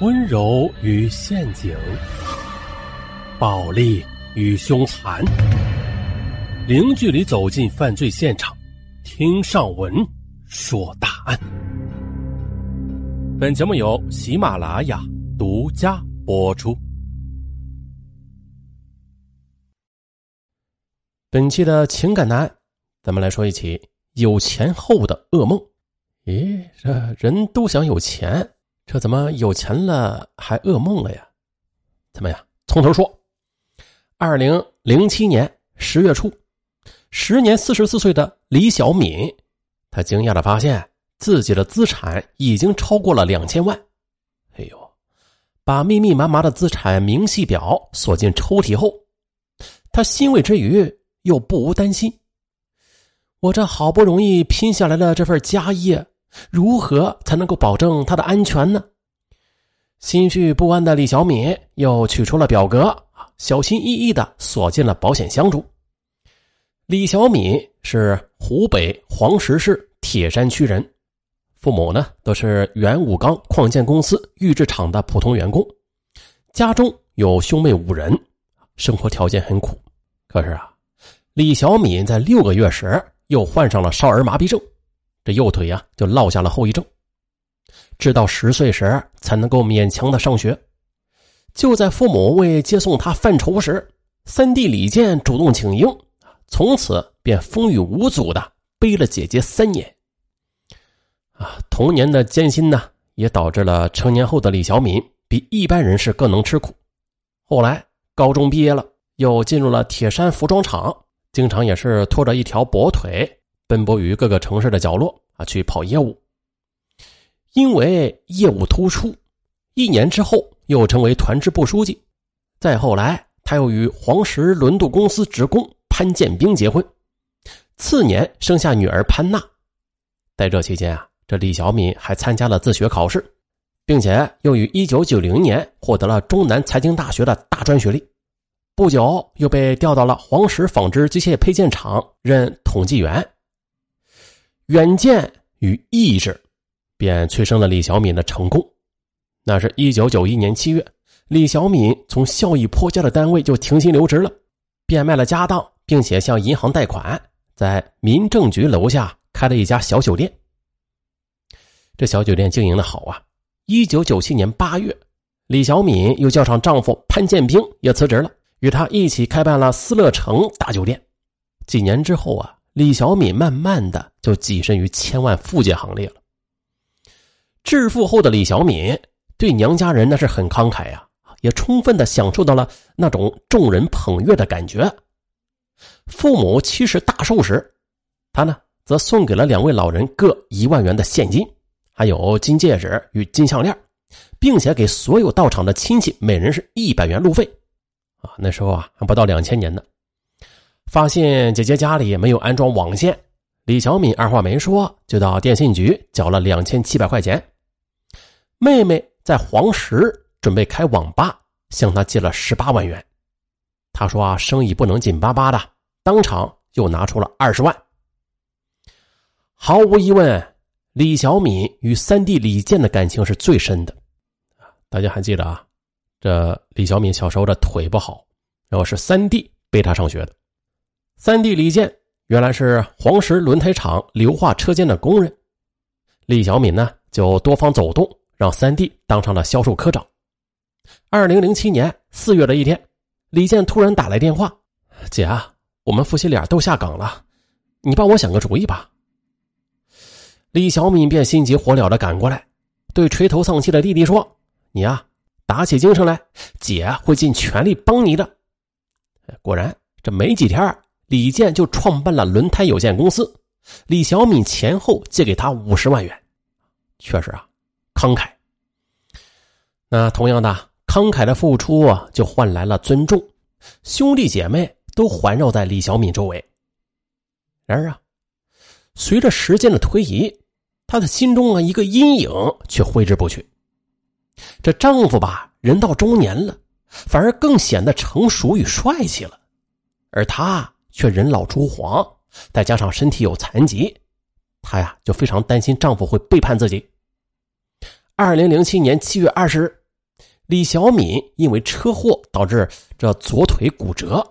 温柔与陷阱，暴力与凶残，零距离走进犯罪现场，听上文说大案。本节目由喜马拉雅独家播出。本期的情感男，咱们来说一起有钱后的噩梦。咦，这人都想有钱。这怎么有钱了还噩梦了呀？怎么样？从头说。二零零七年十月初，时年四十四岁的李小敏，她惊讶的发现自己的资产已经超过了两千万。哎呦，把密密麻麻的资产明细表锁进抽屉后，她欣慰之余又不无担心：我这好不容易拼下来的这份家业。如何才能够保证他的安全呢？心绪不安的李小敏又取出了表格，小心翼翼的锁进了保险箱中。李小敏是湖北黄石市铁山区人，父母呢都是原武钢矿建公司预制厂的普通员工，家中有兄妹五人，生活条件很苦。可是啊，李小敏在六个月时又患上了少儿麻痹症。这右腿呀，就落下了后遗症，直到十岁时才能够勉强的上学。就在父母为接送他犯愁时，三弟李健主动请缨，从此便风雨无阻的背了姐姐三年。啊，童年的艰辛呢，也导致了成年后的李小敏比一般人是更能吃苦。后来高中毕业了，又进入了铁山服装厂，经常也是拖着一条跛腿。奔波于各个城市的角落啊，去跑业务。因为业务突出，一年之后又成为团支部书记。再后来，他又与黄石轮渡公司职工潘建兵结婚，次年生下女儿潘娜。在这期间啊，这李小敏还参加了自学考试，并且又于1990年获得了中南财经大学的大专学历。不久，又被调到了黄石纺织机械配件厂任统计员。远见与意志，便催生了李小敏的成功。那是一九九一年七月，李小敏从效益颇佳的单位就停薪留职了，变卖了家当，并且向银行贷款，在民政局楼下开了一家小酒店。这小酒店经营的好啊！一九九七年八月，李小敏又叫上丈夫潘建兵也辞职了，与他一起开办了思乐城大酒店。几年之后啊。李小敏慢慢的就跻身于千万富姐行列了。致富后的李小敏对娘家人那是很慷慨呀，也充分的享受到了那种众人捧月的感觉。父母七十大寿时，他呢则送给了两位老人各一万元的现金，还有金戒指与金项链，并且给所有到场的亲戚每人是一百元路费。啊，那时候啊还不到两千年呢。发现姐姐家里没有安装网线，李小敏二话没说就到电信局缴了两千七百块钱。妹妹在黄石准备开网吧，向他借了十八万元。他说啊，生意不能紧巴巴的，当场又拿出了二十万。毫无疑问，李小敏与三弟李健的感情是最深的。大家还记得啊？这李小敏小时候的腿不好，然后是三弟背他上学的。三弟李健原来是黄石轮胎厂硫化车间的工人，李小敏呢就多方走动，让三弟当上了销售科长。二零零七年四月的一天，李健突然打来电话：“姐啊，我们夫妻俩都下岗了，你帮我想个主意吧。”李小敏便心急火燎的赶过来，对垂头丧气的弟弟说：“你啊，打起精神来，姐会尽全力帮你的。”果然，这没几天。李健就创办了轮胎有限公司，李小敏前后借给他五十万元，确实啊，慷慨。那同样的慷慨的付出啊，就换来了尊重，兄弟姐妹都环绕在李小敏周围。然而啊，随着时间的推移，她的心中啊一个阴影却挥之不去。这丈夫吧，人到中年了，反而更显得成熟与帅气了，而她。却人老珠黄，再加上身体有残疾，她呀就非常担心丈夫会背叛自己。二零零七年七月二十日，李小敏因为车祸导致这左腿骨折，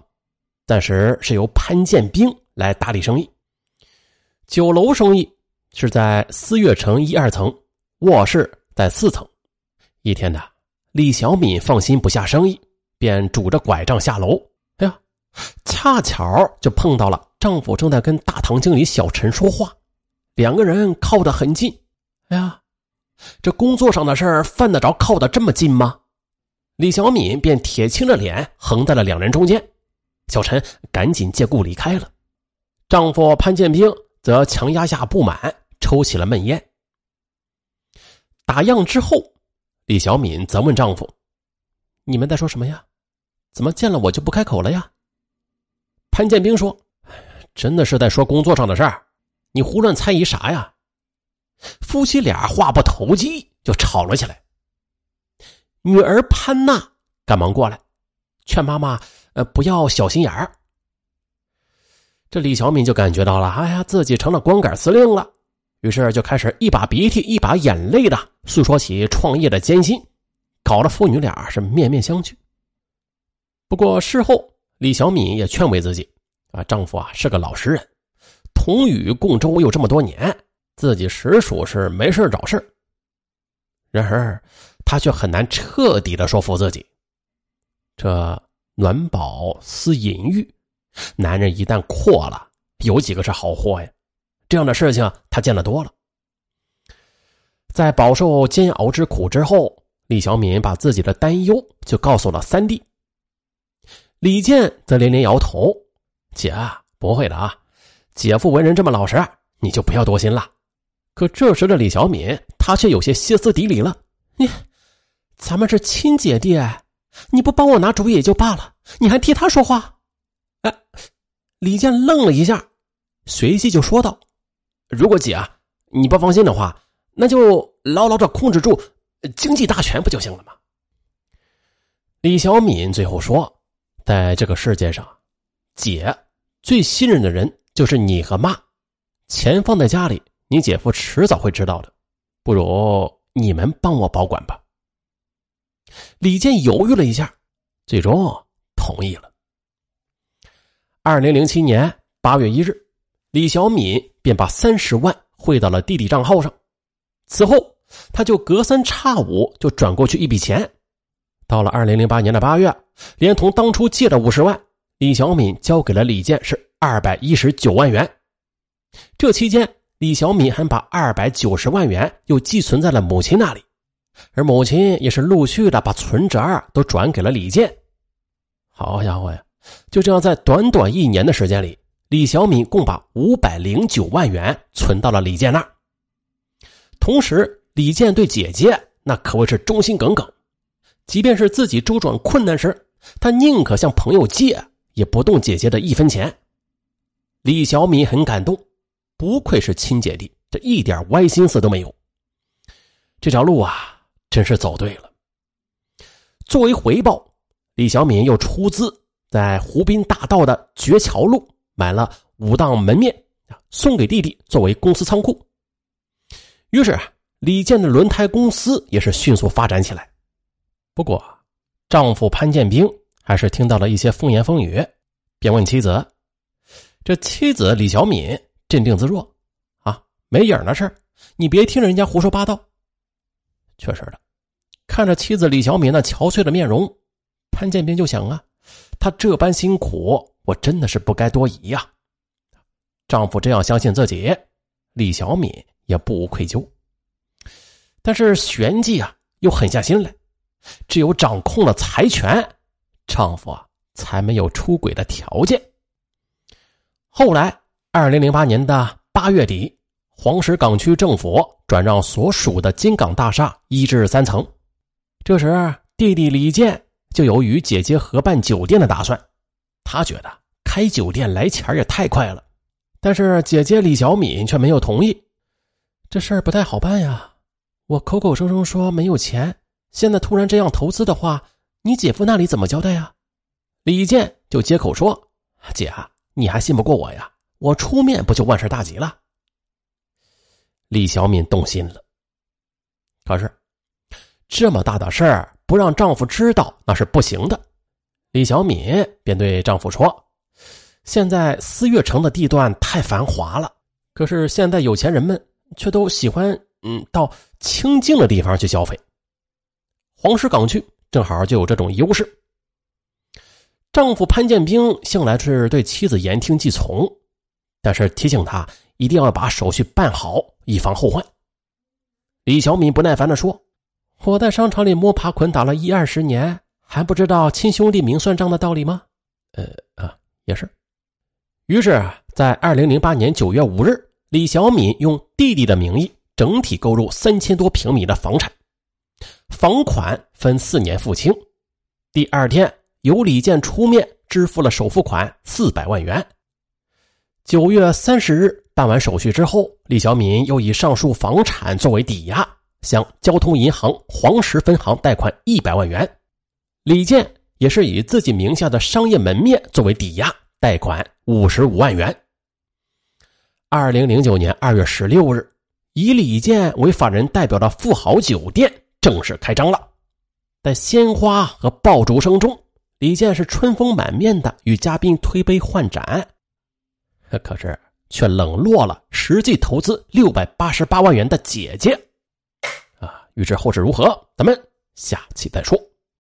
暂时是由潘建兵来打理生意。酒楼生意是在思悦城一二层，卧室在四层。一天呢，李小敏放心不下生意，便拄着拐杖下楼。哎呀，恰巧就碰到了丈夫正在跟大堂经理小陈说话，两个人靠得很近。哎呀，这工作上的事儿犯得着靠得这么近吗？李小敏便铁青着脸横在了两人中间。小陈赶紧借故离开了，丈夫潘建兵则强压下不满，抽起了闷烟。打烊之后。李小敏责问丈夫：“你们在说什么呀？怎么见了我就不开口了呀？”潘建兵说：“真的是在说工作上的事儿，你胡乱猜疑啥呀？”夫妻俩话不投机就吵了起来。女儿潘娜赶忙过来，劝妈妈：“呃，不要小心眼儿。”这李小敏就感觉到了，哎呀，自己成了光杆司令了。于是就开始一把鼻涕一把眼泪的诉说起创业的艰辛，搞得父女俩是面面相觑。不过事后，李小敏也劝慰自己：啊，丈夫啊是个老实人，同与共舟又这么多年，自己实属是没事找事然而，她却很难彻底的说服自己。这暖宝思淫欲，男人一旦阔了，有几个是好货呀？这样的事情他见得多了，在饱受煎熬之苦之后，李小敏把自己的担忧就告诉了三弟。李健则连连摇头：“姐，不会的啊，姐夫为人这么老实，你就不要多心了。”可这时的李小敏，她却有些歇斯底里了：“你，咱们是亲姐弟，你不帮我拿主意也就罢了，你还替他说话？”哎，李健愣了一下，随即就说道。如果姐啊，你不放心的话，那就牢牢的控制住经济大权不就行了吗？李小敏最后说：“在这个世界上，姐最信任的人就是你和妈，钱放在家里，你姐夫迟早会知道的。不如你们帮我保管吧。”李健犹豫了一下，最终同意了。二零零七年八月一日。李小敏便把三十万汇到了弟弟账号上，此后他就隔三差五就转过去一笔钱。到了二零零八年的八月，连同当初借的五十万，李小敏交给了李健是二百一十九万元。这期间，李小敏还把二百九十万元又寄存在了母亲那里，而母亲也是陆续的把存折都转给了李健。好家伙呀，就这样在短短一年的时间里。李小敏共把五百零九万元存到了李健那儿，同时李健对姐姐那可谓是忠心耿耿，即便是自己周转困难时，他宁可向朋友借，也不动姐姐的一分钱。李小敏很感动，不愧是亲姐弟，这一点歪心思都没有。这条路啊，真是走对了。作为回报，李小敏又出资在湖滨大道的绝桥路。买了五档门面啊，送给弟弟作为公司仓库。于是李健的轮胎公司也是迅速发展起来。不过，丈夫潘建兵还是听到了一些风言风语，便问妻子：“这妻子李小敏镇定自若啊，没影的事你别听人家胡说八道。”确实的，看着妻子李小敏那憔悴的面容，潘建兵就想啊，他这般辛苦。我真的是不该多疑呀！丈夫这样相信自己，李小敏也不无愧疚。但是旋即啊，又狠下心来，只有掌控了财权，丈夫啊才没有出轨的条件。后来，二零零八年的八月底，黄石港区政府转让所属的金港大厦一至三层，这时弟弟李健就有与姐姐合办酒店的打算。他觉得开酒店来钱也太快了，但是姐姐李小敏却没有同意。这事儿不太好办呀！我口口声声说没有钱，现在突然这样投资的话，你姐夫那里怎么交代呀？李健就接口说：“姐啊，你还信不过我呀？我出面不就万事大吉了？”李小敏动心了。可是这么大的事儿，不让丈夫知道那是不行的。李小敏便对丈夫说：“现在思悦城的地段太繁华了，可是现在有钱人们却都喜欢嗯到清静的地方去消费。黄石港区正好就有这种优势。”丈夫潘建兵向来是对妻子言听计从，但是提醒他一定要把手续办好，以防后患。李小敏不耐烦地说：“我在商场里摸爬滚打了一二十年，还不知道亲兄弟明算账的道理吗？”呃啊，也是。于是，在二零零八年九月五日，李小敏用弟弟的名义整体购入三千多平米的房产，房款分四年付清。第二天，由李健出面支付了首付款四百万元。九月三十日。办完手续之后，李小敏又以上述房产作为抵押，向交通银行黄石分行贷款一百万元。李健也是以自己名下的商业门面作为抵押，贷款五十五万元。二零零九年二月十六日，以李健为法人代表的富豪酒店正式开张了。在鲜花和爆竹声中，李健是春风满面的与嘉宾推杯换盏。可是。却冷落了实际投资六百八十八万元的姐姐，啊！预知后事如何，咱们下期再说。